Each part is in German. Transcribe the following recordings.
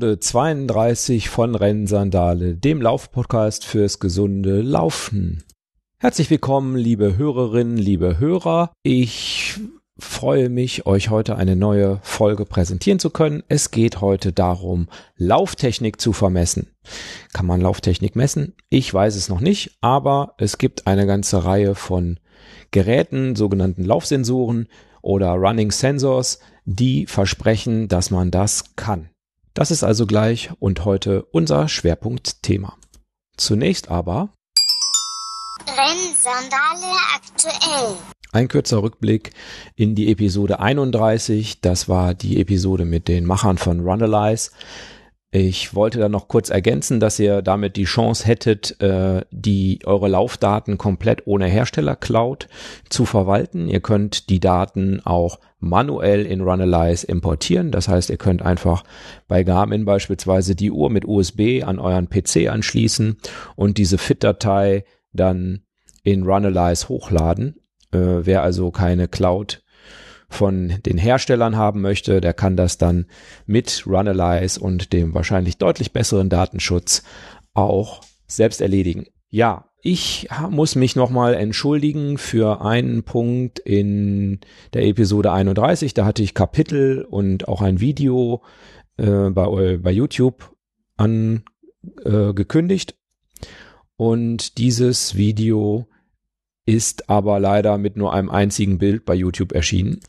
Episode 32 von Rennsandale, dem Laufpodcast fürs gesunde Laufen. Herzlich willkommen, liebe Hörerinnen, liebe Hörer. Ich freue mich, euch heute eine neue Folge präsentieren zu können. Es geht heute darum, Lauftechnik zu vermessen. Kann man Lauftechnik messen? Ich weiß es noch nicht, aber es gibt eine ganze Reihe von Geräten, sogenannten Laufsensoren oder Running Sensors, die versprechen, dass man das kann. Das ist also gleich und heute unser Schwerpunktthema. Zunächst aber Rennsandale aktuell. Ein kürzer Rückblick in die Episode 31. Das war die Episode mit den Machern von Runalyze. Ich wollte da noch kurz ergänzen, dass ihr damit die Chance hättet, äh, die eure Laufdaten komplett ohne Hersteller-Cloud zu verwalten. Ihr könnt die Daten auch manuell in Runalyze importieren. Das heißt, ihr könnt einfach bei Garmin beispielsweise die Uhr mit USB an euren PC anschließen und diese FIT-Datei dann in Runalyze hochladen. Äh, wer also keine Cloud von den Herstellern haben möchte, der kann das dann mit Runalyze und dem wahrscheinlich deutlich besseren Datenschutz auch selbst erledigen. Ja, ich muss mich nochmal entschuldigen für einen Punkt in der Episode 31. Da hatte ich Kapitel und auch ein Video äh, bei, bei YouTube angekündigt. Äh, und dieses Video ist aber leider mit nur einem einzigen Bild bei YouTube erschienen.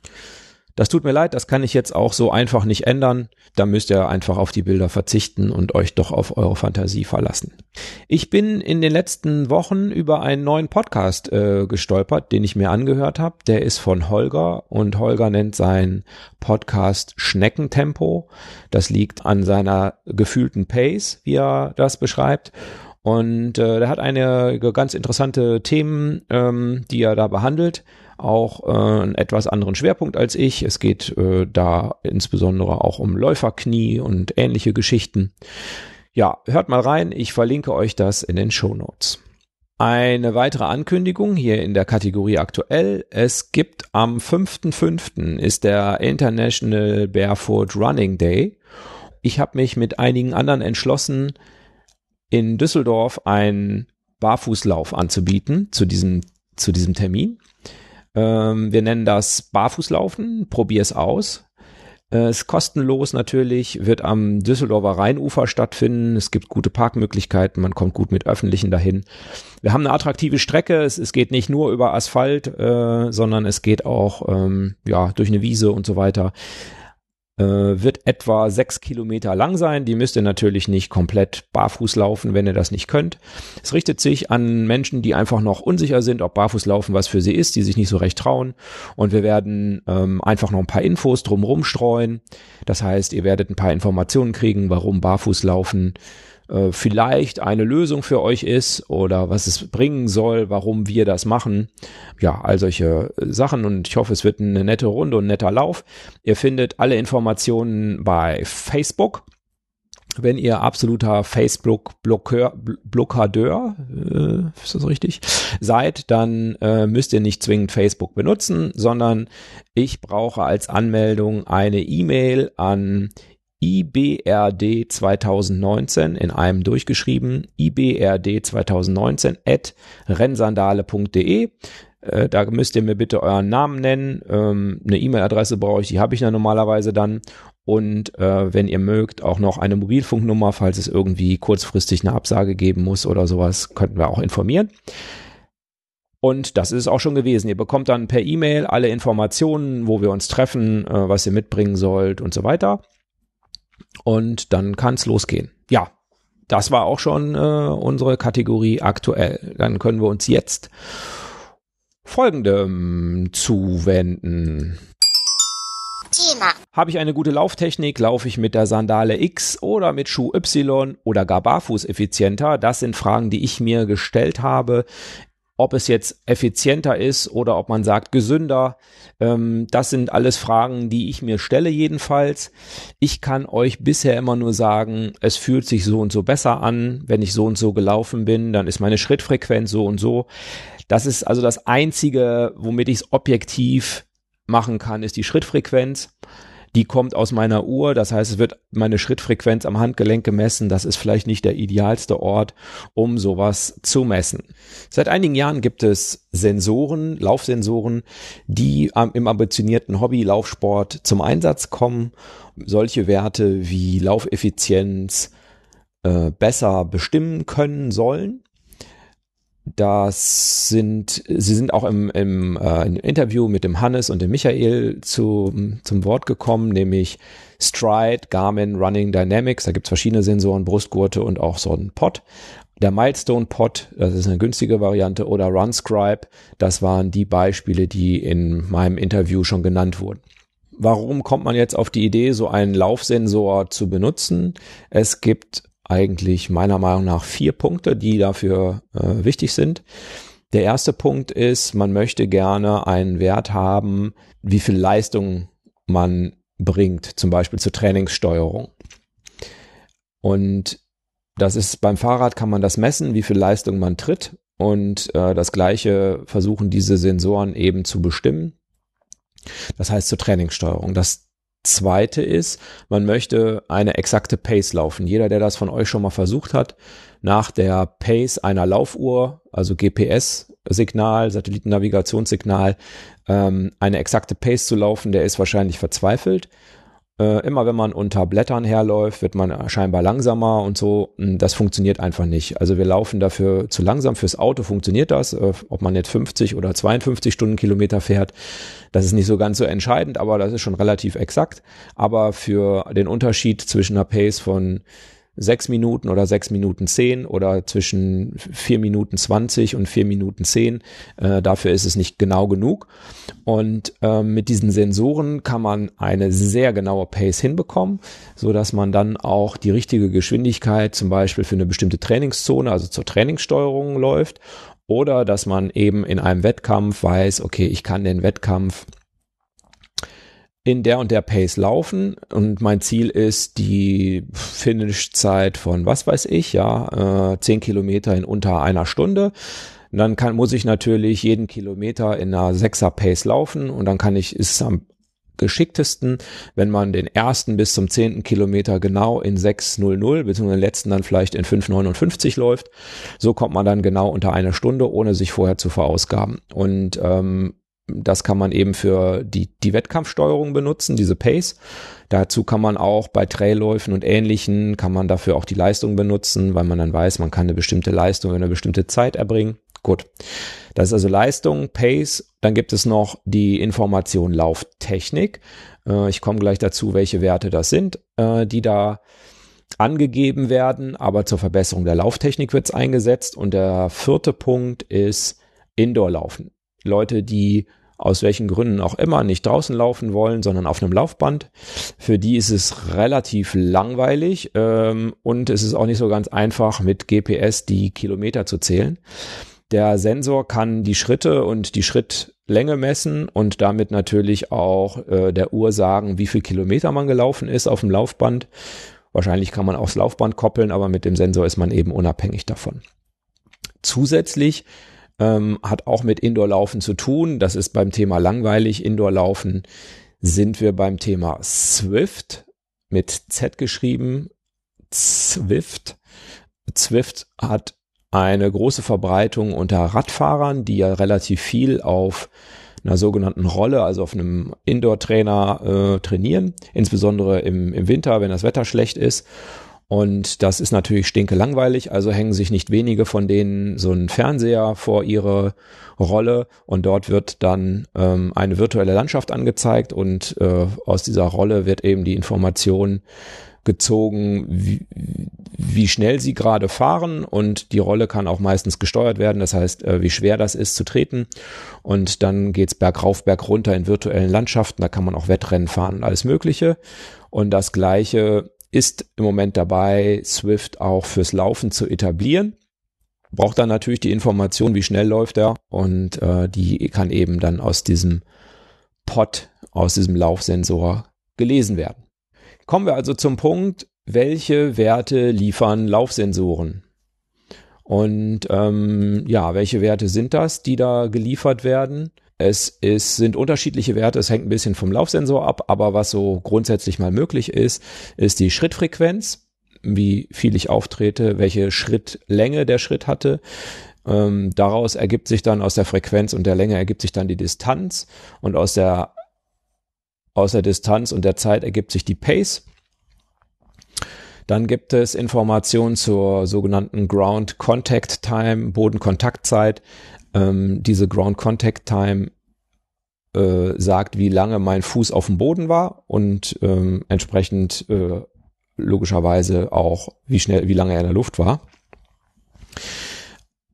Das tut mir leid, das kann ich jetzt auch so einfach nicht ändern. Da müsst ihr einfach auf die Bilder verzichten und euch doch auf eure Fantasie verlassen. Ich bin in den letzten Wochen über einen neuen Podcast äh, gestolpert, den ich mir angehört habe. Der ist von Holger und Holger nennt seinen Podcast Schneckentempo. Das liegt an seiner gefühlten Pace, wie er das beschreibt. Und äh, der hat einige ganz interessante Themen, ähm, die er da behandelt. Auch äh, einen etwas anderen Schwerpunkt als ich. Es geht äh, da insbesondere auch um Läuferknie und ähnliche Geschichten. Ja, hört mal rein. Ich verlinke euch das in den Show Notes. Eine weitere Ankündigung hier in der Kategorie aktuell. Es gibt am 5.5. ist der International Barefoot Running Day. Ich habe mich mit einigen anderen entschlossen, in Düsseldorf einen Barfußlauf anzubieten zu diesem, zu diesem Termin. Ähm, wir nennen das Barfußlaufen. Probier es aus. Es ist kostenlos natürlich, wird am Düsseldorfer Rheinufer stattfinden. Es gibt gute Parkmöglichkeiten, man kommt gut mit Öffentlichen dahin. Wir haben eine attraktive Strecke. Es, es geht nicht nur über Asphalt, äh, sondern es geht auch ähm, ja durch eine Wiese und so weiter äh, wird etwa sechs Kilometer lang sein. Die müsst ihr natürlich nicht komplett barfuß laufen, wenn ihr das nicht könnt. Es richtet sich an Menschen, die einfach noch unsicher sind, ob barfuß laufen was für sie ist, die sich nicht so recht trauen. Und wir werden ähm, einfach noch ein paar Infos drumherum streuen. Das heißt, ihr werdet ein paar Informationen kriegen, warum barfuß laufen äh, vielleicht eine Lösung für euch ist oder was es bringen soll, warum wir das machen. Ja, all solche Sachen und ich hoffe, es wird eine nette Runde und ein netter Lauf. Ihr findet alle Informationen bei Facebook. Wenn ihr absoluter Facebook-Blockadeur, äh, ist das richtig, seid, dann äh, müsst ihr nicht zwingend Facebook benutzen, sondern ich brauche als Anmeldung eine E-Mail an IBRD 2019 in einem durchgeschrieben, IBRD 2019 at rennsandale.de. Äh, da müsst ihr mir bitte euren Namen nennen. Ähm, eine E-Mail-Adresse brauche ich, die habe ich ja normalerweise dann. Und äh, wenn ihr mögt, auch noch eine Mobilfunknummer, falls es irgendwie kurzfristig eine Absage geben muss oder sowas, könnten wir auch informieren. Und das ist es auch schon gewesen. Ihr bekommt dann per E-Mail alle Informationen, wo wir uns treffen, äh, was ihr mitbringen sollt und so weiter. Und dann kann es losgehen. Ja, das war auch schon äh, unsere Kategorie aktuell. Dann können wir uns jetzt folgendem zuwenden. Thema. Habe ich eine gute Lauftechnik? Laufe ich mit der Sandale X oder mit Schuh Y oder gar barfuß effizienter? Das sind Fragen, die ich mir gestellt habe ob es jetzt effizienter ist oder ob man sagt gesünder, ähm, das sind alles Fragen, die ich mir stelle jedenfalls. Ich kann euch bisher immer nur sagen, es fühlt sich so und so besser an. Wenn ich so und so gelaufen bin, dann ist meine Schrittfrequenz so und so. Das ist also das Einzige, womit ich es objektiv machen kann, ist die Schrittfrequenz. Die kommt aus meiner Uhr, das heißt, es wird meine Schrittfrequenz am Handgelenk gemessen. Das ist vielleicht nicht der idealste Ort, um sowas zu messen. Seit einigen Jahren gibt es Sensoren, Laufsensoren, die im ambitionierten Hobby-Laufsport zum Einsatz kommen. Solche Werte wie Laufeffizienz äh, besser bestimmen können sollen. Das sind, sie sind auch im, im, äh, Interview mit dem Hannes und dem Michael zu, zum Wort gekommen, nämlich Stride, Garmin, Running Dynamics. Da gibt es verschiedene Sensoren, Brustgurte und auch so einen Pod. Der Milestone Pod, das ist eine günstige Variante, oder RunScribe, das waren die Beispiele, die in meinem Interview schon genannt wurden. Warum kommt man jetzt auf die Idee, so einen Laufsensor zu benutzen? Es gibt eigentlich meiner Meinung nach vier Punkte, die dafür äh, wichtig sind. Der erste Punkt ist, man möchte gerne einen Wert haben, wie viel Leistung man bringt, zum Beispiel zur Trainingssteuerung. Und das ist beim Fahrrad kann man das messen, wie viel Leistung man tritt. Und äh, das gleiche versuchen diese Sensoren eben zu bestimmen. Das heißt zur Trainingssteuerung. Das zweite ist, man möchte eine exakte Pace laufen. Jeder, der das von euch schon mal versucht hat, nach der Pace einer Laufuhr, also GPS-Signal, Satellitennavigationssignal, ähm, eine exakte Pace zu laufen, der ist wahrscheinlich verzweifelt. Äh, immer wenn man unter Blättern herläuft, wird man scheinbar langsamer und so. Hm, das funktioniert einfach nicht. Also wir laufen dafür zu langsam. Fürs Auto funktioniert das. Äh, ob man jetzt 50 oder 52 Stundenkilometer fährt, das ist nicht so ganz so entscheidend, aber das ist schon relativ exakt. Aber für den Unterschied zwischen einer Pace von sechs Minuten oder sechs Minuten zehn oder zwischen vier Minuten zwanzig und vier Minuten zehn. Äh, dafür ist es nicht genau genug. Und äh, mit diesen Sensoren kann man eine sehr genaue Pace hinbekommen, so dass man dann auch die richtige Geschwindigkeit zum Beispiel für eine bestimmte Trainingszone, also zur Trainingssteuerung läuft. Oder dass man eben in einem Wettkampf weiß, okay, ich kann den Wettkampf in der und der Pace laufen und mein Ziel ist die Finishzeit von was weiß ich, ja, äh, 10 Kilometer in unter einer Stunde. Und dann kann, muss ich natürlich jeden Kilometer in einer 6er Pace laufen und dann kann ich, ist am geschicktesten, wenn man den ersten bis zum zehnten Kilometer genau in 6.00 beziehungsweise den letzten dann vielleicht in 5.59 läuft. So kommt man dann genau unter einer Stunde, ohne sich vorher zu verausgaben. Und ähm, das kann man eben für die, die Wettkampfsteuerung benutzen, diese Pace. Dazu kann man auch bei Trailläufen und ähnlichen, kann man dafür auch die Leistung benutzen, weil man dann weiß, man kann eine bestimmte Leistung in eine bestimmte Zeit erbringen. Gut. Das ist also Leistung, Pace. Dann gibt es noch die Information Lauftechnik. Äh, ich komme gleich dazu, welche Werte das sind, äh, die da angegeben werden. Aber zur Verbesserung der Lauftechnik wird es eingesetzt. Und der vierte Punkt ist Indoor-Laufen. Leute, die aus welchen Gründen auch immer nicht draußen laufen wollen, sondern auf einem Laufband. Für die ist es relativ langweilig ähm, und es ist auch nicht so ganz einfach mit GPS die Kilometer zu zählen. Der Sensor kann die Schritte und die Schrittlänge messen und damit natürlich auch äh, der Uhr sagen, wie viel Kilometer man gelaufen ist auf dem Laufband. Wahrscheinlich kann man das Laufband koppeln, aber mit dem Sensor ist man eben unabhängig davon. Zusätzlich ähm, hat auch mit Indoor-Laufen zu tun. Das ist beim Thema langweilig. Indoor-Laufen sind wir beim Thema Swift mit Z geschrieben. Zwift. Zwift hat eine große Verbreitung unter Radfahrern, die ja relativ viel auf einer sogenannten Rolle, also auf einem Indoor-Trainer äh, trainieren, insbesondere im, im Winter, wenn das Wetter schlecht ist und das ist natürlich stinke langweilig, also hängen sich nicht wenige von denen so einen Fernseher vor ihre Rolle. Und dort wird dann ähm, eine virtuelle Landschaft angezeigt und äh, aus dieser Rolle wird eben die Information gezogen, wie, wie schnell sie gerade fahren. Und die Rolle kann auch meistens gesteuert werden, das heißt, äh, wie schwer das ist zu treten. Und dann geht's bergauf, bergunter in virtuellen Landschaften, da kann man auch Wettrennen fahren, alles Mögliche. Und das gleiche ist im Moment dabei, Swift auch fürs Laufen zu etablieren. Braucht dann natürlich die Information, wie schnell läuft er und äh, die kann eben dann aus diesem Pod, aus diesem Laufsensor gelesen werden. Kommen wir also zum Punkt, welche Werte liefern Laufsensoren? Und ähm, ja, welche Werte sind das, die da geliefert werden? Es ist, sind unterschiedliche Werte, es hängt ein bisschen vom Laufsensor ab, aber was so grundsätzlich mal möglich ist, ist die Schrittfrequenz, wie viel ich auftrete, welche Schrittlänge der Schritt hatte. Ähm, daraus ergibt sich dann aus der Frequenz und der Länge ergibt sich dann die Distanz und aus der, aus der Distanz und der Zeit ergibt sich die Pace. Dann gibt es Informationen zur sogenannten Ground Contact Time, Bodenkontaktzeit. Ähm, diese Ground Contact Time äh, sagt, wie lange mein Fuß auf dem Boden war und ähm, entsprechend äh, logischerweise auch, wie schnell, wie lange er in der Luft war.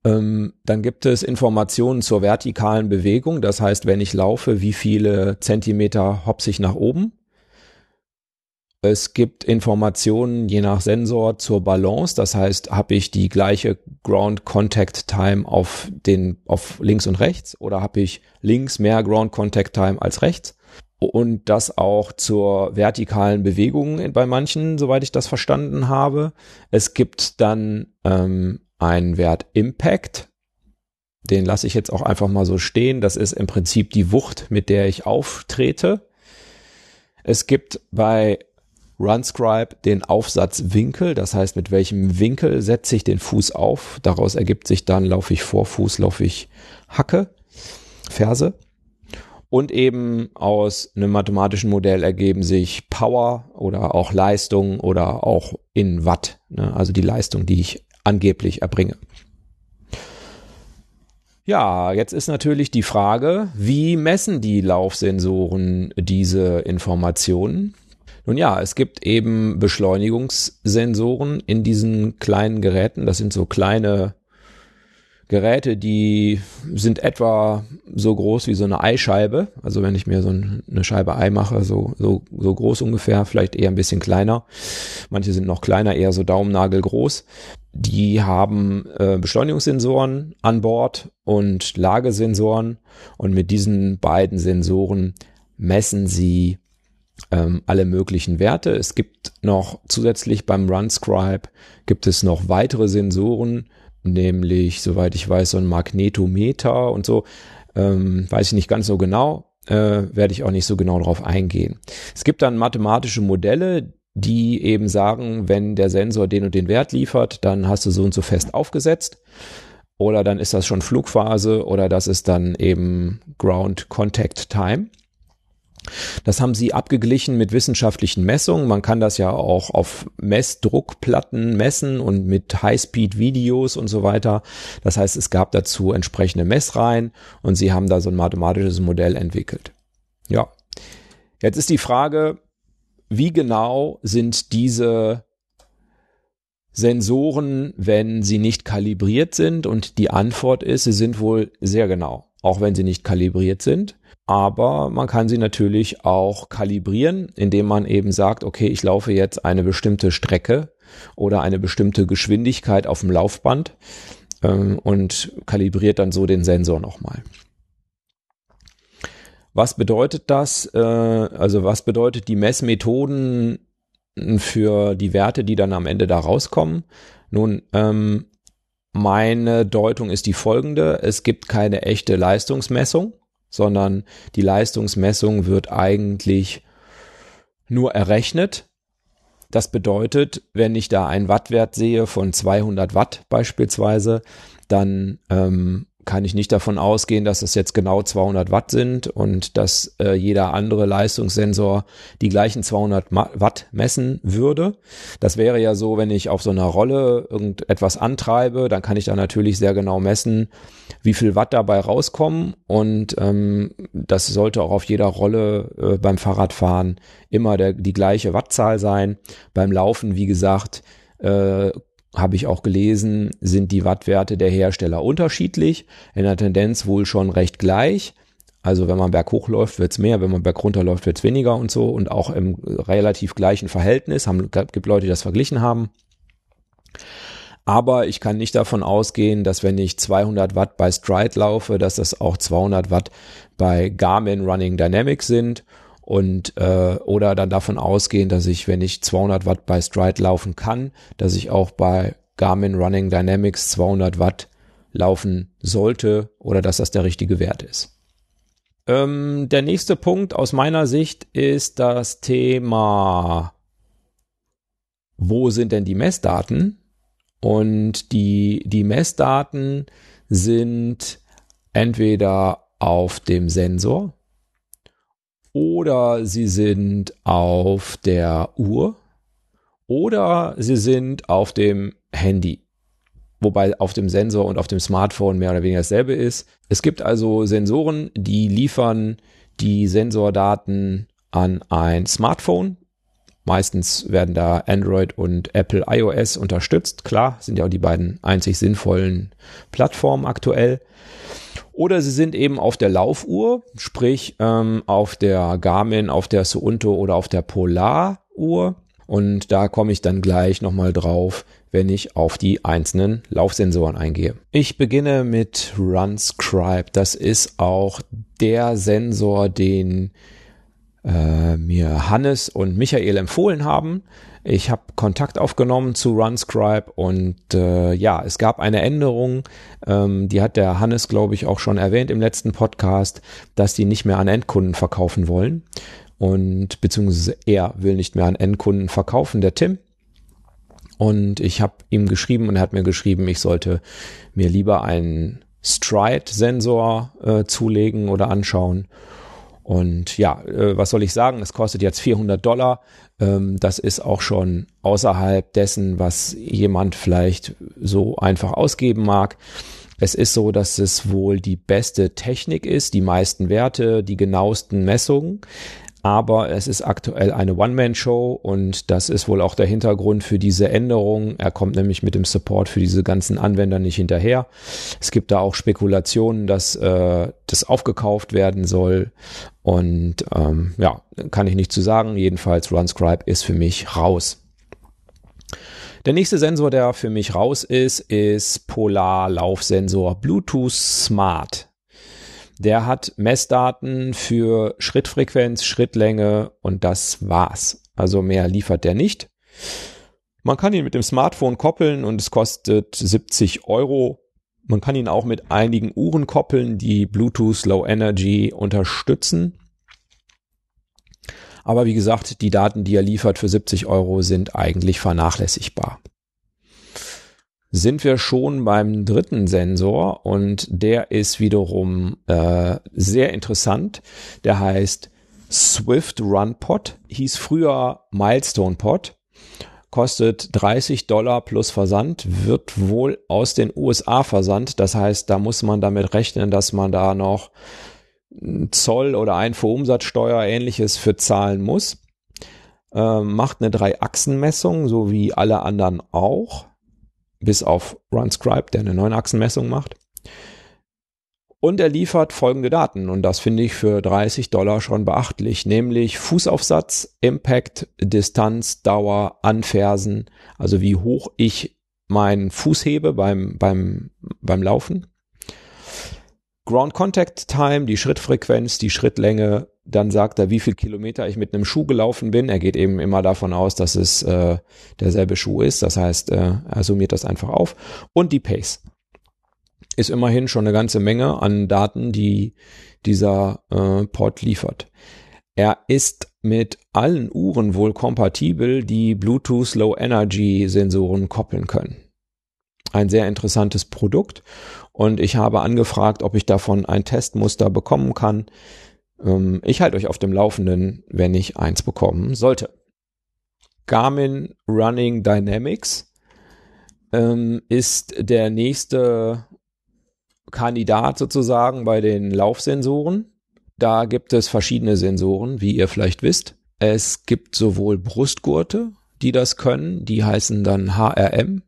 Ähm, dann gibt es Informationen zur vertikalen Bewegung. Das heißt, wenn ich laufe, wie viele Zentimeter hopse ich nach oben. Es gibt Informationen je nach Sensor zur Balance. Das heißt, habe ich die gleiche Ground Contact Time auf den, auf links und rechts oder habe ich links mehr Ground Contact Time als rechts? Und das auch zur vertikalen Bewegung bei manchen, soweit ich das verstanden habe. Es gibt dann ähm, einen Wert Impact. Den lasse ich jetzt auch einfach mal so stehen. Das ist im Prinzip die Wucht, mit der ich auftrete. Es gibt bei RunScribe den Aufsatzwinkel, das heißt, mit welchem Winkel setze ich den Fuß auf. Daraus ergibt sich dann, laufe ich Vorfuß, laufe ich Hacke, Ferse. Und eben aus einem mathematischen Modell ergeben sich Power oder auch Leistung oder auch in Watt, ne? also die Leistung, die ich angeblich erbringe. Ja, jetzt ist natürlich die Frage, wie messen die Laufsensoren diese Informationen? Nun ja, es gibt eben Beschleunigungssensoren in diesen kleinen Geräten. Das sind so kleine Geräte, die sind etwa so groß wie so eine Eischeibe. Also wenn ich mir so eine Scheibe Ei mache, so, so, so groß ungefähr, vielleicht eher ein bisschen kleiner. Manche sind noch kleiner, eher so Daumennagel groß. Die haben äh, Beschleunigungssensoren an Bord und Lagesensoren. Und mit diesen beiden Sensoren messen sie ähm, alle möglichen Werte. Es gibt noch zusätzlich beim RunScribe gibt es noch weitere Sensoren, nämlich, soweit ich weiß, so ein Magnetometer und so. Ähm, weiß ich nicht ganz so genau, äh, werde ich auch nicht so genau darauf eingehen. Es gibt dann mathematische Modelle, die eben sagen, wenn der Sensor den und den Wert liefert, dann hast du so und so fest aufgesetzt. Oder dann ist das schon Flugphase oder das ist dann eben Ground Contact Time. Das haben sie abgeglichen mit wissenschaftlichen Messungen. Man kann das ja auch auf Messdruckplatten messen und mit Highspeed-Videos und so weiter. Das heißt, es gab dazu entsprechende Messreihen und sie haben da so ein mathematisches Modell entwickelt. Ja. Jetzt ist die Frage, wie genau sind diese Sensoren, wenn sie nicht kalibriert sind? Und die Antwort ist, sie sind wohl sehr genau, auch wenn sie nicht kalibriert sind aber man kann sie natürlich auch kalibrieren, indem man eben sagt, okay, ich laufe jetzt eine bestimmte Strecke oder eine bestimmte Geschwindigkeit auf dem Laufband ähm, und kalibriert dann so den Sensor nochmal. Was bedeutet das? Äh, also was bedeutet die Messmethoden für die Werte, die dann am Ende da rauskommen? Nun, ähm, meine Deutung ist die folgende. Es gibt keine echte Leistungsmessung sondern die Leistungsmessung wird eigentlich nur errechnet. Das bedeutet, wenn ich da einen Wattwert sehe von 200 Watt beispielsweise, dann ähm, kann ich nicht davon ausgehen, dass es jetzt genau 200 Watt sind und dass äh, jeder andere Leistungssensor die gleichen 200 Watt messen würde. Das wäre ja so, wenn ich auf so einer Rolle irgendetwas antreibe, dann kann ich da natürlich sehr genau messen, wie viel Watt dabei rauskommen und ähm, das sollte auch auf jeder Rolle äh, beim Fahrradfahren immer der, die gleiche Wattzahl sein. Beim Laufen, wie gesagt, äh, habe ich auch gelesen, sind die Wattwerte der Hersteller unterschiedlich, in der Tendenz wohl schon recht gleich. Also wenn man berghoch läuft, wird's mehr, wenn man bergunter läuft, wird's weniger und so und auch im relativ gleichen Verhältnis. Haben, gibt Leute, die das verglichen haben. Aber ich kann nicht davon ausgehen, dass wenn ich 200 Watt bei Stride laufe, dass das auch 200 Watt bei Garmin Running Dynamics sind und äh, oder dann davon ausgehen, dass ich, wenn ich 200 Watt bei Stride laufen kann, dass ich auch bei Garmin Running Dynamics 200 Watt laufen sollte oder dass das der richtige Wert ist. ähm, der nächste Punkt aus meiner Sicht ist das Thema, wo sind denn die Messdaten? Und die, die Messdaten sind entweder auf dem Sensor oder sie sind auf der Uhr oder sie sind auf dem Handy. Wobei auf dem Sensor und auf dem Smartphone mehr oder weniger dasselbe ist. Es gibt also Sensoren, die liefern die Sensordaten an ein Smartphone. Meistens werden da Android und Apple iOS unterstützt. Klar, sind ja auch die beiden einzig sinnvollen Plattformen aktuell. Oder sie sind eben auf der Laufuhr, sprich ähm, auf der Garmin, auf der Suunto oder auf der Polaruhr. Und da komme ich dann gleich nochmal drauf, wenn ich auf die einzelnen Laufsensoren eingehe. Ich beginne mit RunScribe. Das ist auch der Sensor, den äh, mir Hannes und Michael empfohlen haben. Ich habe Kontakt aufgenommen zu RunScribe und äh, ja, es gab eine Änderung, ähm, die hat der Hannes, glaube ich, auch schon erwähnt im letzten Podcast, dass die nicht mehr an Endkunden verkaufen wollen und beziehungsweise er will nicht mehr an Endkunden verkaufen, der Tim. Und ich habe ihm geschrieben und er hat mir geschrieben, ich sollte mir lieber einen Stride-Sensor äh, zulegen oder anschauen. Und ja, äh, was soll ich sagen? Es kostet jetzt 400 Dollar. Ähm, das ist auch schon außerhalb dessen, was jemand vielleicht so einfach ausgeben mag. Es ist so, dass es wohl die beste Technik ist, die meisten Werte, die genauesten Messungen aber es ist aktuell eine One-Man-Show und das ist wohl auch der Hintergrund für diese Änderung. Er kommt nämlich mit dem Support für diese ganzen Anwender nicht hinterher. Es gibt da auch Spekulationen, dass äh, das aufgekauft werden soll und ähm, ja, kann ich nicht zu sagen. Jedenfalls RunScribe ist für mich raus. Der nächste Sensor, der für mich raus ist, ist Polar Laufsensor Bluetooth Smart. Der hat Messdaten für Schrittfrequenz, Schrittlänge und das war's. Also mehr liefert der nicht. Man kann ihn mit dem Smartphone koppeln und es kostet 70 Euro. Man kann ihn auch mit einigen Uhren koppeln, die Bluetooth Low Energy unterstützen. Aber wie gesagt, die Daten, die er liefert für 70 Euro, sind eigentlich vernachlässigbar sind wir schon beim dritten Sensor und der ist wiederum äh, sehr interessant. Der heißt Swift Run Pod, hieß früher Milestone Pod, kostet 30 Dollar plus Versand, wird wohl aus den USA versandt. Das heißt, da muss man damit rechnen, dass man da noch Zoll oder Einfuhrumsatzsteuer ähnliches für zahlen muss. Äh, macht eine Drei-Achsen-Messung, so wie alle anderen auch bis auf RunScribe, der eine 9-Achsen-Messung macht. Und er liefert folgende Daten und das finde ich für 30 Dollar schon beachtlich, nämlich Fußaufsatz, Impact, Distanz, Dauer, Anfersen, also wie hoch ich meinen Fuß hebe beim, beim, beim Laufen. Ground Contact Time, die Schrittfrequenz, die Schrittlänge, dann sagt er, wie viel Kilometer ich mit einem Schuh gelaufen bin. Er geht eben immer davon aus, dass es äh, derselbe Schuh ist. Das heißt, äh, er summiert das einfach auf. Und die Pace ist immerhin schon eine ganze Menge an Daten, die dieser äh, Pod liefert. Er ist mit allen Uhren wohl kompatibel, die Bluetooth Low Energy Sensoren koppeln können. Ein sehr interessantes Produkt und ich habe angefragt, ob ich davon ein Testmuster bekommen kann. Ähm, ich halte euch auf dem Laufenden, wenn ich eins bekommen sollte. Garmin Running Dynamics ähm, ist der nächste Kandidat sozusagen bei den Laufsensoren. Da gibt es verschiedene Sensoren, wie ihr vielleicht wisst. Es gibt sowohl Brustgurte, die das können, die heißen dann HRM,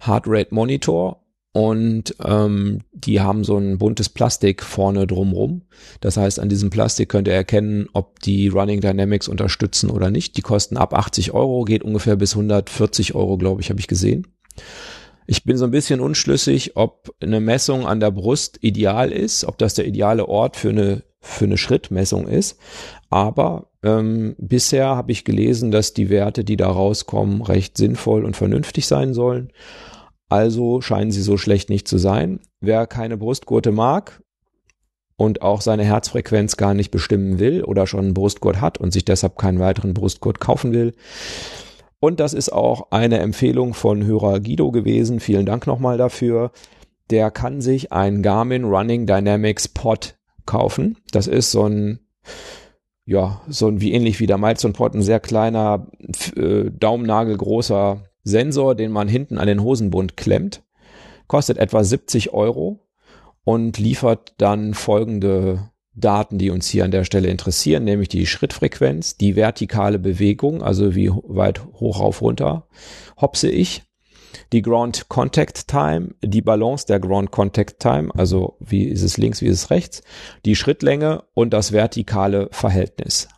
Heart Rate Monitor und ähm, die haben so ein buntes Plastik vorne drumrum. Das heißt, an diesem Plastik könnt ihr erkennen, ob die Running Dynamics unterstützen oder nicht. Die kosten ab 80 Euro, geht ungefähr bis 140 Euro, glaube ich, habe ich gesehen. Ich bin so ein bisschen unschlüssig, ob eine Messung an der Brust ideal ist, ob das der ideale Ort für eine, für eine Schrittmessung ist. Aber ähm, bisher habe ich gelesen, dass die Werte, die da rauskommen, recht sinnvoll und vernünftig sein sollen. Also scheinen sie so schlecht nicht zu sein. Wer keine Brustgurte mag, und auch seine Herzfrequenz gar nicht bestimmen will oder schon einen Brustgurt hat und sich deshalb keinen weiteren Brustgurt kaufen will. Und das ist auch eine Empfehlung von Hörer Guido gewesen. Vielen Dank nochmal dafür. Der kann sich ein Garmin Running Dynamics Pod kaufen. Das ist so ein, ja, so ein wie ähnlich wie der Milestone Pod, ein sehr kleiner, äh, daumennagelgroßer Sensor, den man hinten an den Hosenbund klemmt. Kostet etwa 70 Euro und liefert dann folgende Daten, die uns hier an der Stelle interessieren, nämlich die Schrittfrequenz, die vertikale Bewegung, also wie weit hoch rauf runter hopse ich, die Ground Contact Time, die Balance der Ground Contact Time, also wie ist es links, wie ist es rechts, die Schrittlänge und das vertikale Verhältnis.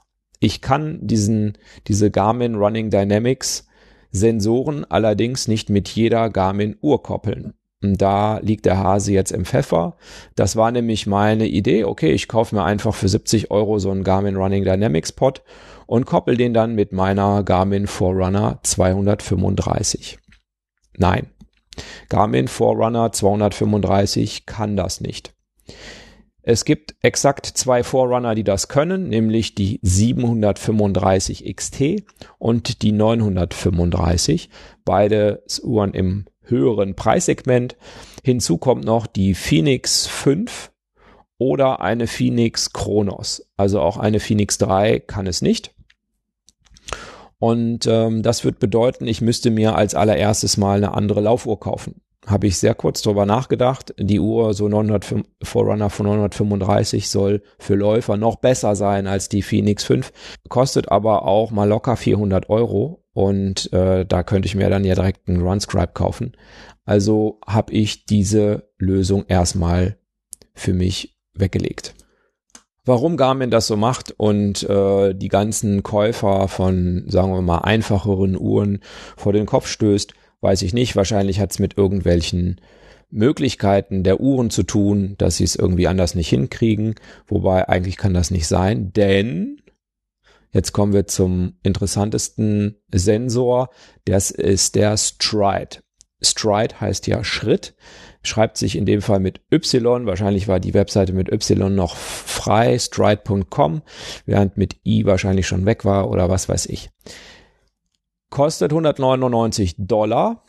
Ich kann diesen, diese Garmin Running Dynamics Sensoren allerdings nicht mit jeder Garmin Uhr koppeln. Da liegt der Hase jetzt im Pfeffer. Das war nämlich meine Idee. Okay, ich kaufe mir einfach für 70 Euro so einen Garmin Running Dynamics Pod und koppel den dann mit meiner Garmin Forerunner 235. Nein, Garmin Forerunner 235 kann das nicht. Es gibt exakt zwei Forerunner, die das können, nämlich die 735 XT und die 935. Beide Uhren im höheren Preissegment. Hinzu kommt noch die Phoenix 5 oder eine Phoenix Kronos. Also auch eine Phoenix 3 kann es nicht. Und ähm, das wird bedeuten, ich müsste mir als allererstes mal eine andere Laufuhr kaufen. Habe ich sehr kurz drüber nachgedacht. Die Uhr, so 900 Forerunner von 935 soll für Läufer noch besser sein als die Phoenix 5, kostet aber auch mal locker 400 Euro und äh, da könnte ich mir dann ja direkt einen Runscribe kaufen. Also habe ich diese Lösung erstmal für mich weggelegt. Warum Garmin das so macht und äh, die ganzen Käufer von, sagen wir mal, einfacheren Uhren vor den Kopf stößt, weiß ich nicht. Wahrscheinlich hat es mit irgendwelchen Möglichkeiten der Uhren zu tun, dass sie es irgendwie anders nicht hinkriegen. Wobei eigentlich kann das nicht sein, denn Jetzt kommen wir zum interessantesten Sensor. Das ist der Stride. Stride heißt ja Schritt, schreibt sich in dem Fall mit Y. Wahrscheinlich war die Webseite mit Y noch frei, stride.com, während mit I wahrscheinlich schon weg war oder was weiß ich. Kostet 199 Dollar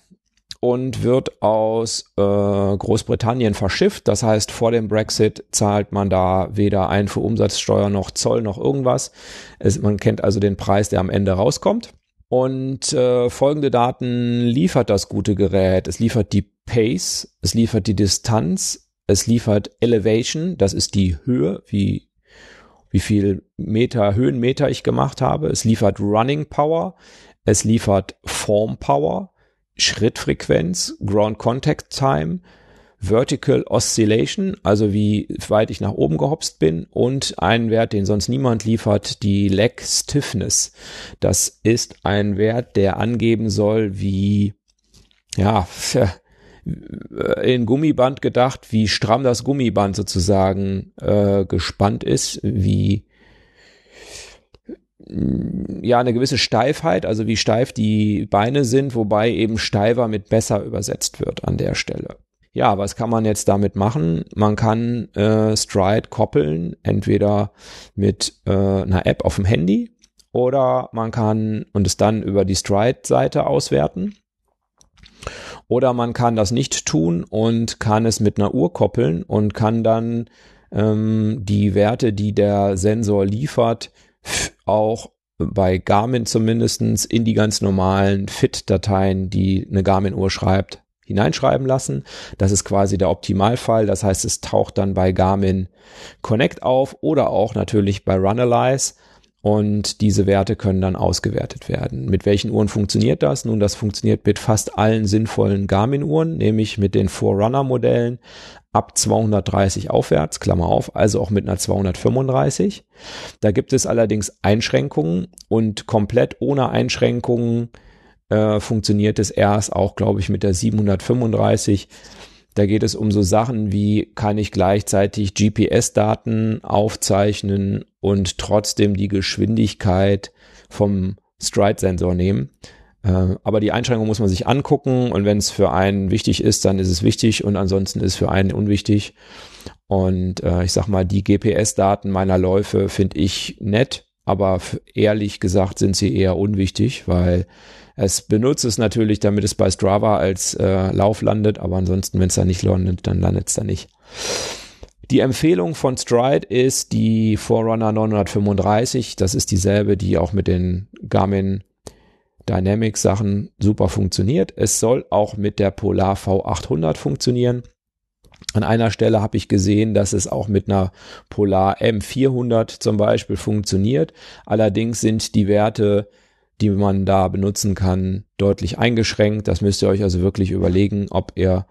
und wird aus äh, Großbritannien verschifft. Das heißt, vor dem Brexit zahlt man da weder Einfuhrumsatzsteuer noch Zoll noch irgendwas. Es, man kennt also den Preis, der am Ende rauskommt. Und äh, folgende Daten liefert das gute Gerät. Es liefert die Pace, es liefert die Distanz, es liefert Elevation, das ist die Höhe, wie, wie viel Meter, Höhenmeter ich gemacht habe. Es liefert Running Power, es liefert Form Power, Schrittfrequenz, Ground Contact Time, Vertical Oscillation, also wie weit ich nach oben gehopst bin und einen Wert, den sonst niemand liefert, die Leg Stiffness. Das ist ein Wert, der angeben soll, wie, ja, in Gummiband gedacht, wie stramm das Gummiband sozusagen äh, gespannt ist, wie ja eine gewisse Steifheit, also wie steif die Beine sind, wobei eben steifer mit besser übersetzt wird an der Stelle. Ja, was kann man jetzt damit machen? Man kann äh, Stride koppeln, entweder mit äh, einer App auf dem Handy oder man kann und es dann über die Stride-Seite auswerten. Oder man kann das nicht tun und kann es mit einer Uhr koppeln und kann dann ähm, die Werte, die der Sensor liefert, auch bei Garmin zumindestens in die ganz normalen Fit-Dateien, die eine Garmin-Uhr schreibt, hineinschreiben lassen. Das ist quasi der Optimalfall. Das heißt, es taucht dann bei Garmin Connect auf oder auch natürlich bei Runalyze. Und diese Werte können dann ausgewertet werden. Mit welchen Uhren funktioniert das? Nun, das funktioniert mit fast allen sinnvollen Garmin-Uhren, nämlich mit den Forerunner-Modellen, ab 230 aufwärts, Klammer auf, also auch mit einer 235. Da gibt es allerdings Einschränkungen und komplett ohne Einschränkungen äh, funktioniert es erst auch, glaube ich, mit der 735. Da geht es um so Sachen wie, kann ich gleichzeitig GPS-Daten aufzeichnen und trotzdem die Geschwindigkeit vom Stride-Sensor nehmen. Äh, aber die Einschränkung muss man sich angucken und wenn es für einen wichtig ist, dann ist es wichtig und ansonsten ist es für einen unwichtig. Und äh, ich sag mal, die GPS-Daten meiner Läufe finde ich nett, aber ehrlich gesagt sind sie eher unwichtig, weil es benutzt es natürlich, damit es bei Strava als äh, Lauf landet, aber ansonsten, wenn es da nicht landet, dann landet es da nicht. Die Empfehlung von Stride ist die Forerunner 935. Das ist dieselbe, die auch mit den Garmin Dynamics Sachen super funktioniert. Es soll auch mit der Polar V800 funktionieren. An einer Stelle habe ich gesehen, dass es auch mit einer Polar M400 zum Beispiel funktioniert. Allerdings sind die Werte, die man da benutzen kann, deutlich eingeschränkt. Das müsst ihr euch also wirklich überlegen, ob ihr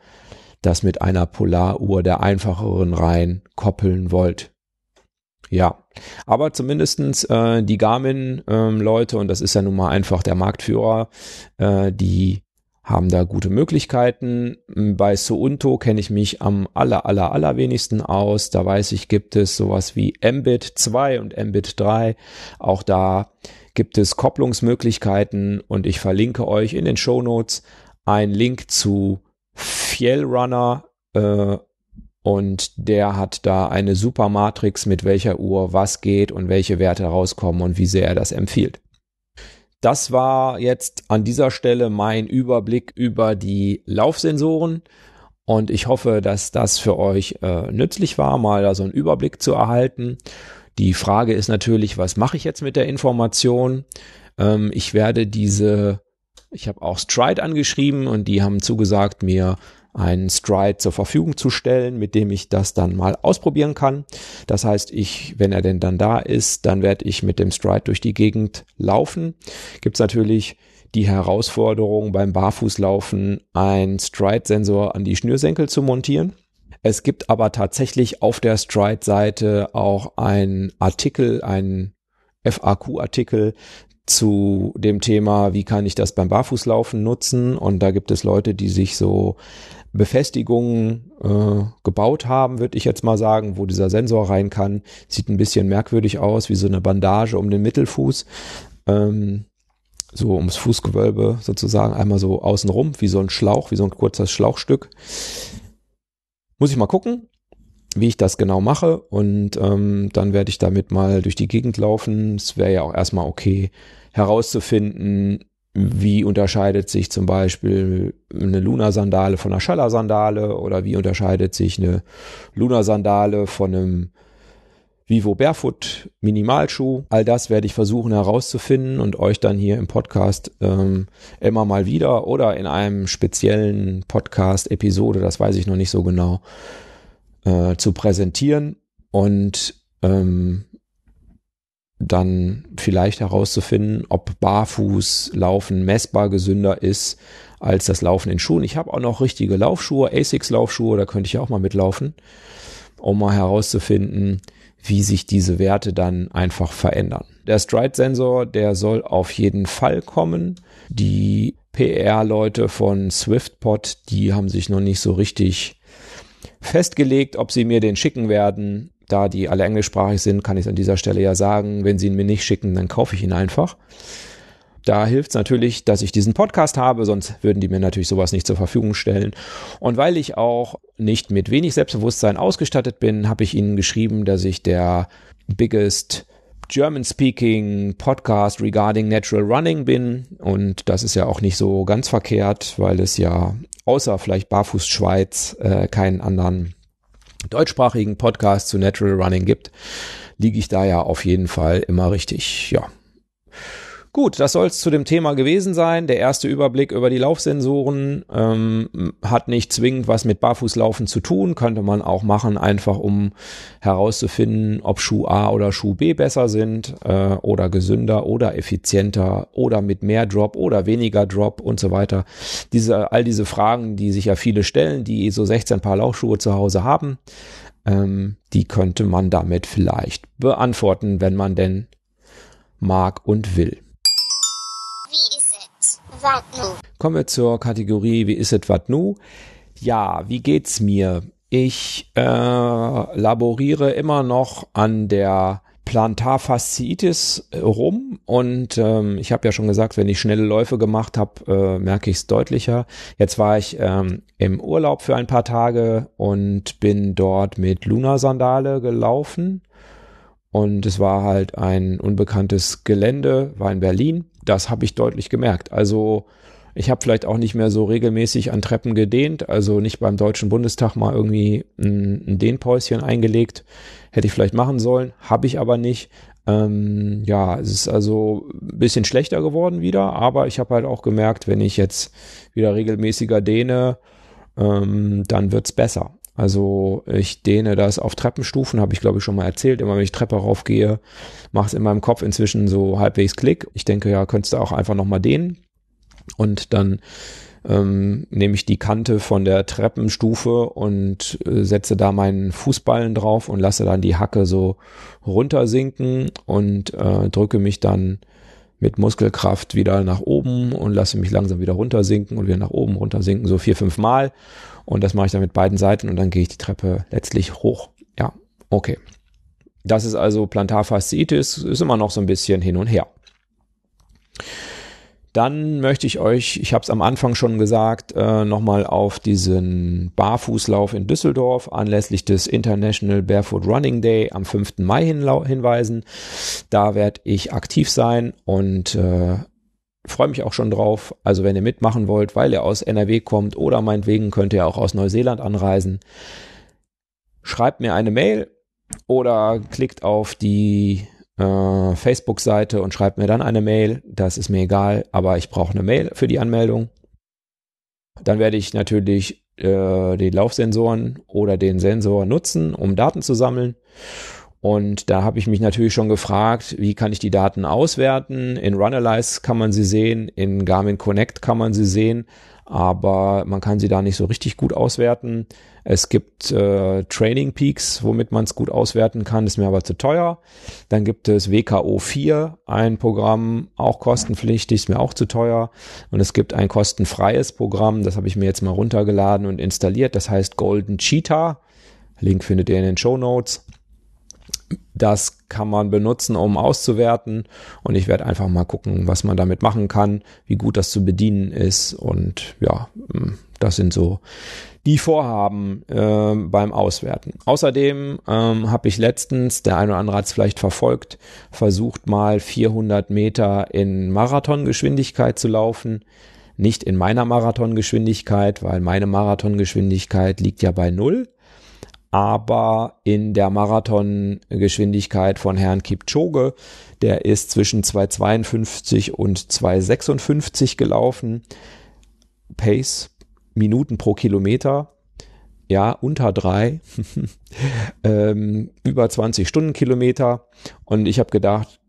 das mit einer Polaruhr der einfacheren Reihen koppeln wollt. Ja, aber zumindestens äh, die Garmin-Leute, ähm, und das ist ja nun mal einfach der Marktführer, äh, die haben da gute Möglichkeiten. Bei Suunto kenne ich mich am aller, aller, allerwenigsten aus. Da weiß ich, gibt es sowas wie Mbit 2 und Mbit 3. Auch da gibt es Kopplungsmöglichkeiten und ich verlinke euch in den Show Notes einen Link zu Fjellrunner äh, und der hat da eine super Matrix, mit welcher Uhr was geht und welche Werte rauskommen und wie sehr er das empfiehlt. Das war jetzt an dieser Stelle mein Überblick über die Laufsensoren und ich hoffe, dass das für euch äh, nützlich war, mal da so einen Überblick zu erhalten. Die Frage ist natürlich, was mache ich jetzt mit der Information? Ähm, ich werde diese, ich habe auch Stride angeschrieben und die haben zugesagt, mir einen Stride zur Verfügung zu stellen, mit dem ich das dann mal ausprobieren kann. Das heißt, ich, wenn er denn dann da ist, dann werde ich mit dem Stride durch die Gegend laufen. Gibt es natürlich die Herausforderung beim Barfußlaufen, einen Stride-Sensor an die Schnürsenkel zu montieren. Es gibt aber tatsächlich auf der Stride-Seite auch einen Artikel, einen FAQ-Artikel zu dem Thema, wie kann ich das beim Barfußlaufen nutzen? Und da gibt es Leute, die sich so Befestigungen äh, gebaut haben, würde ich jetzt mal sagen, wo dieser Sensor rein kann. Sieht ein bisschen merkwürdig aus, wie so eine Bandage um den Mittelfuß. Ähm, so ums Fußgewölbe sozusagen, einmal so außenrum, wie so ein Schlauch, wie so ein kurzes Schlauchstück. Muss ich mal gucken, wie ich das genau mache und ähm, dann werde ich damit mal durch die Gegend laufen. Es wäre ja auch erstmal okay herauszufinden, wie unterscheidet sich zum Beispiel eine Luna-Sandale von einer Schaller-Sandale oder wie unterscheidet sich eine Luna-Sandale von einem Vivo Barefoot Minimalschuh. All das werde ich versuchen herauszufinden und euch dann hier im Podcast ähm, immer mal wieder oder in einem speziellen Podcast-Episode, das weiß ich noch nicht so genau, äh, zu präsentieren. Und ähm, dann vielleicht herauszufinden, ob Barfußlaufen messbar gesünder ist als das Laufen in Schuhen. Ich habe auch noch richtige Laufschuhe, Asics Laufschuhe, da könnte ich auch mal mitlaufen, um mal herauszufinden, wie sich diese Werte dann einfach verändern. Der Stride-Sensor, der soll auf jeden Fall kommen. Die PR-Leute von SwiftPod, die haben sich noch nicht so richtig festgelegt, ob sie mir den schicken werden da die alle englischsprachig sind, kann ich es an dieser Stelle ja sagen, wenn sie ihn mir nicht schicken, dann kaufe ich ihn einfach. Da hilft es natürlich, dass ich diesen Podcast habe, sonst würden die mir natürlich sowas nicht zur Verfügung stellen. Und weil ich auch nicht mit wenig Selbstbewusstsein ausgestattet bin, habe ich ihnen geschrieben, dass ich der biggest German-speaking Podcast regarding Natural Running bin. Und das ist ja auch nicht so ganz verkehrt, weil es ja außer vielleicht Barfuß Schweiz äh, keinen anderen deutschsprachigen Podcast zu Natural Running gibt, liege ich da ja auf jeden Fall immer richtig. Ja. Gut, das soll es zu dem Thema gewesen sein. Der erste Überblick über die Laufsensoren ähm, hat nicht zwingend was mit Barfußlaufen zu tun, könnte man auch machen, einfach um herauszufinden, ob Schuh A oder Schuh B besser sind äh, oder gesünder oder effizienter oder mit mehr Drop oder weniger Drop und so weiter. Diese, all diese Fragen, die sich ja viele stellen, die so 16 Paar Laufschuhe zu Hause haben, ähm, die könnte man damit vielleicht beantworten, wenn man denn mag und will. Wat nu? Kommen wir zur Kategorie Wie ist es wat nu? Ja, wie geht's mir? Ich äh, laboriere immer noch an der Plantarfasziitis rum und ähm, ich habe ja schon gesagt, wenn ich schnelle Läufe gemacht habe, äh, merke ich es deutlicher. Jetzt war ich ähm, im Urlaub für ein paar Tage und bin dort mit Luna-Sandale gelaufen und es war halt ein unbekanntes Gelände, war in Berlin. Das habe ich deutlich gemerkt. Also ich habe vielleicht auch nicht mehr so regelmäßig an Treppen gedehnt, also nicht beim Deutschen Bundestag mal irgendwie ein, ein Dehnpäuschen eingelegt. Hätte ich vielleicht machen sollen, habe ich aber nicht. Ähm, ja, es ist also ein bisschen schlechter geworden wieder, aber ich habe halt auch gemerkt, wenn ich jetzt wieder regelmäßiger dehne, ähm, dann wird's besser. Also ich dehne das auf Treppenstufen, habe ich glaube ich schon mal erzählt. Immer wenn ich Treppe raufgehe, mache es in meinem Kopf inzwischen so halbwegs Klick. Ich denke, ja, könntest du auch einfach nochmal dehnen und dann ähm, nehme ich die Kante von der Treppenstufe und äh, setze da meinen Fußballen drauf und lasse dann die Hacke so runtersinken und äh, drücke mich dann mit Muskelkraft wieder nach oben und lasse mich langsam wieder runtersinken und wieder nach oben runtersinken, so vier, fünf Mal. Und das mache ich dann mit beiden Seiten und dann gehe ich die Treppe letztlich hoch. Ja, okay. Das ist also Plantarfasziitis, ist immer noch so ein bisschen hin und her. Dann möchte ich euch, ich habe es am Anfang schon gesagt, äh, nochmal auf diesen Barfußlauf in Düsseldorf anlässlich des International Barefoot Running Day am 5. Mai hinweisen. Da werde ich aktiv sein und äh, freue mich auch schon drauf. Also wenn ihr mitmachen wollt, weil ihr aus NRW kommt oder meinetwegen könnt ihr auch aus Neuseeland anreisen, schreibt mir eine Mail oder klickt auf die äh, Facebook-Seite und schreibt mir dann eine Mail. Das ist mir egal, aber ich brauche eine Mail für die Anmeldung. Dann werde ich natürlich äh, die Laufsensoren oder den Sensor nutzen, um Daten zu sammeln. Und da habe ich mich natürlich schon gefragt, wie kann ich die Daten auswerten? In Runalyze kann man sie sehen, in Garmin Connect kann man sie sehen, aber man kann sie da nicht so richtig gut auswerten. Es gibt äh, Training Peaks, womit man es gut auswerten kann, ist mir aber zu teuer. Dann gibt es WKO 4, ein Programm, auch kostenpflichtig, ist mir auch zu teuer. Und es gibt ein kostenfreies Programm, das habe ich mir jetzt mal runtergeladen und installiert, das heißt Golden Cheetah. Link findet ihr in den Show Notes. Das kann man benutzen, um auszuwerten. Und ich werde einfach mal gucken, was man damit machen kann, wie gut das zu bedienen ist. Und ja, hm, das sind so die Vorhaben äh, beim Auswerten. Außerdem ähm, habe ich letztens, der eine oder andere hat es vielleicht verfolgt, versucht mal 400 Meter in Marathongeschwindigkeit zu laufen. Nicht in meiner Marathongeschwindigkeit, weil meine Marathongeschwindigkeit liegt ja bei null aber in der Marathongeschwindigkeit von Herrn Kipchoge, der ist zwischen 2,52 und 2,56 gelaufen. Pace, Minuten pro Kilometer, ja, unter drei, ähm, über 20 Stundenkilometer. Und ich habe gedacht,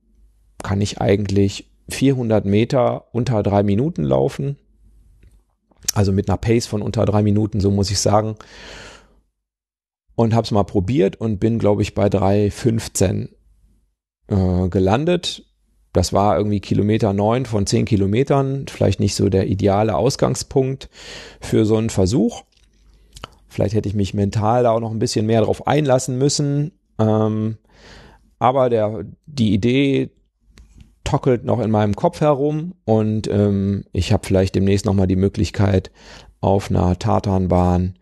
kann ich eigentlich 400 Meter unter drei Minuten laufen? Also mit einer Pace von unter drei Minuten, so muss ich sagen und habe es mal probiert und bin, glaube ich, bei 3,15 äh, gelandet. Das war irgendwie Kilometer neun von zehn Kilometern, vielleicht nicht so der ideale Ausgangspunkt für so einen Versuch. Vielleicht hätte ich mich mental da auch noch ein bisschen mehr drauf einlassen müssen. Ähm, aber der, die Idee tockelt noch in meinem Kopf herum und ähm, ich habe vielleicht demnächst nochmal die Möglichkeit, auf einer Tatanbahn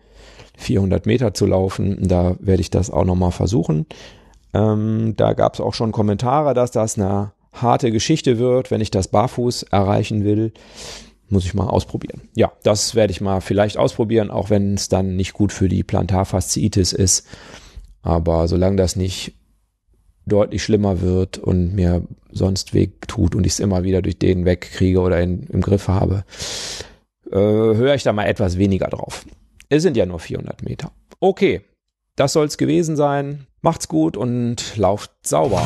400 Meter zu laufen. Da werde ich das auch nochmal versuchen. Ähm, da gab es auch schon Kommentare, dass das eine harte Geschichte wird, wenn ich das barfuß erreichen will. Muss ich mal ausprobieren. Ja, das werde ich mal vielleicht ausprobieren, auch wenn es dann nicht gut für die Plantarfasziitis ist. Aber solange das nicht deutlich schlimmer wird und mir sonst weh tut und ich es immer wieder durch den wegkriege oder in, im Griff habe, äh, höre ich da mal etwas weniger drauf. Es sind ja nur 400 Meter. Okay, das soll's gewesen sein. Macht's gut und lauft sauber.